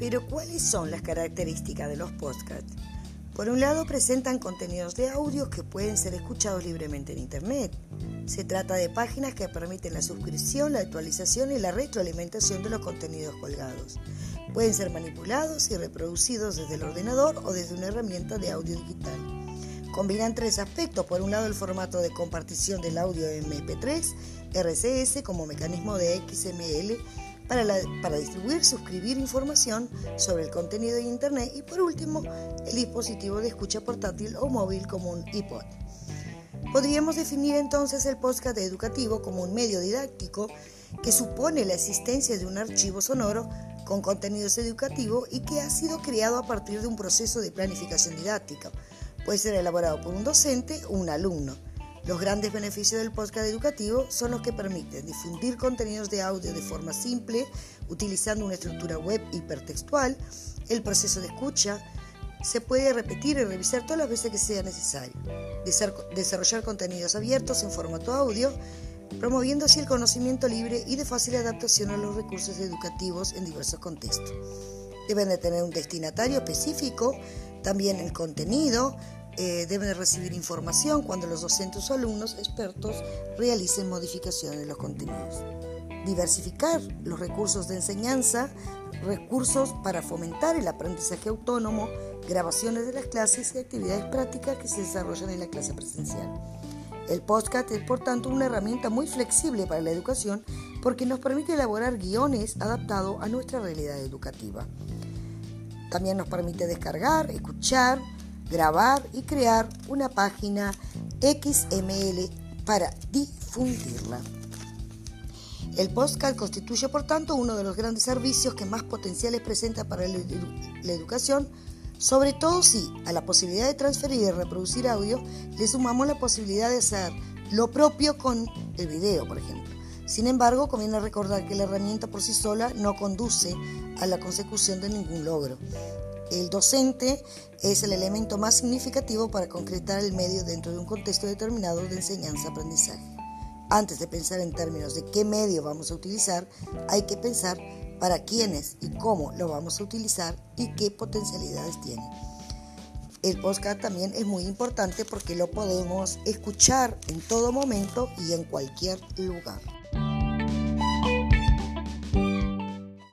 Pero ¿cuáles son las características de los podcasts? Por un lado, presentan contenidos de audio que pueden ser escuchados libremente en Internet. Se trata de páginas que permiten la suscripción, la actualización y la retroalimentación de los contenidos colgados. Pueden ser manipulados y reproducidos desde el ordenador o desde una herramienta de audio digital. Combinan tres aspectos. Por un lado, el formato de compartición del audio MP3, RCS como mecanismo de XML para, distribuir, suscribir información sobre el contenido de Internet y por último el dispositivo de escucha portátil o móvil como un iPod. Podríamos definir entonces el podcast educativo como un medio didáctico que supone la existencia de un archivo sonoro con contenidos educativos y que ha sido creado a partir de un proceso de planificación didáctica. Puede ser elaborado por un docente o un alumno. Los grandes beneficios del podcast educativo son los que permiten difundir contenidos de audio de forma simple, utilizando una estructura web hipertextual. El proceso de escucha se puede repetir y revisar todas las veces que sea necesario. Desarrollar contenidos abiertos en formato audio, promoviendo así el conocimiento libre y de fácil adaptación a los recursos educativos en diversos contextos. Deben de tener un destinatario específico, también el contenido, eh, deben recibir información cuando los docentes o alumnos expertos realicen modificaciones de los contenidos. Diversificar los recursos de enseñanza, recursos para fomentar el aprendizaje autónomo, grabaciones de las clases y actividades prácticas que se desarrollan en la clase presencial. El podcast es por tanto una herramienta muy flexible para la educación porque nos permite elaborar guiones adaptados a nuestra realidad educativa. También nos permite descargar, escuchar, grabar y crear una página XML para difundirla. El podcast constituye, por tanto, uno de los grandes servicios que más potenciales presenta para la, educación, sobre todo si a la posibilidad de transferir y reproducir audio le sumamos la posibilidad de hacer lo propio con el video, por ejemplo. Sin embargo, conviene recordar que la herramienta por sí sola no conduce a la consecución de ningún logro. El docente es el elemento más significativo para concretar el medio dentro de un contexto determinado de enseñanza-aprendizaje. Antes de pensar en términos de qué medio vamos a utilizar, hay que pensar para quiénes y cómo lo vamos a utilizar y qué potencialidades tiene. El podcast también es muy importante porque lo podemos escuchar en todo momento y en cualquier lugar.